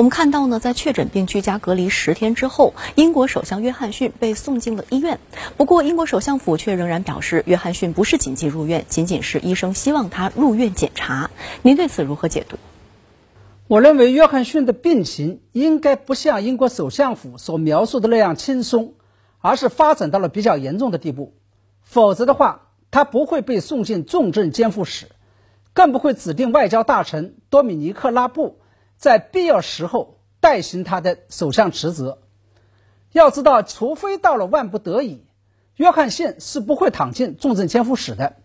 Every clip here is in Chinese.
我们看到呢，在确诊并居家隔离十天之后，英国首相约翰逊被送进了医院。不过，英国首相府却仍然表示，约翰逊不是紧急入院，仅仅是医生希望他入院检查。您对此如何解读？我认为约翰逊的病情应该不像英国首相府所描述的那样轻松，而是发展到了比较严重的地步。否则的话，他不会被送进重症监护室，更不会指定外交大臣多米尼克·拉布。在必要时候代行他的首相职责。要知道，除非到了万不得已，约翰逊是不会躺进重症监护室的。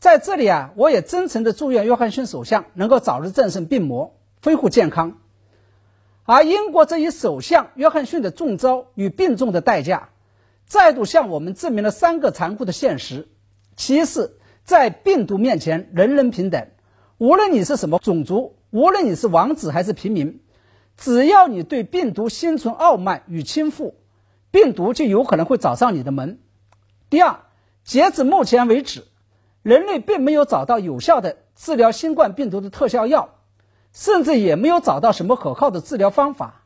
在这里啊，我也真诚的祝愿约翰逊首相能够早日战胜病魔，恢复健康。而英国这一首相约翰逊的中招与病重的代价，再度向我们证明了三个残酷的现实：其一是，在病毒面前人人平等，无论你是什么种族。无论你是王子还是平民，只要你对病毒心存傲慢与倾覆，病毒就有可能会找上你的门。第二，截止目前为止，人类并没有找到有效的治疗新冠病毒的特效药，甚至也没有找到什么可靠的治疗方法。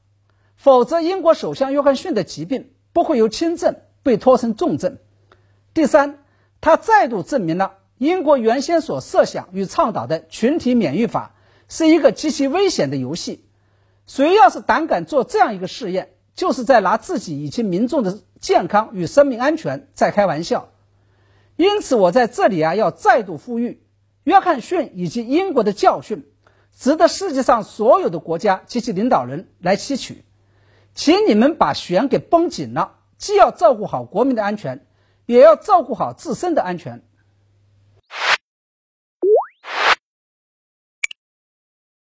否则，英国首相约翰逊的疾病不会由轻症被拖成重症。第三，他再度证明了英国原先所设想与倡导的群体免疫法。是一个极其危险的游戏，谁要是胆敢做这样一个试验，就是在拿自己以及民众的健康与生命安全在开玩笑。因此，我在这里啊，要再度呼吁，约翰逊以及英国的教训，值得世界上所有的国家及其领导人来吸取。请你们把弦给绷紧了，既要照顾好国民的安全，也要照顾好自身的安全。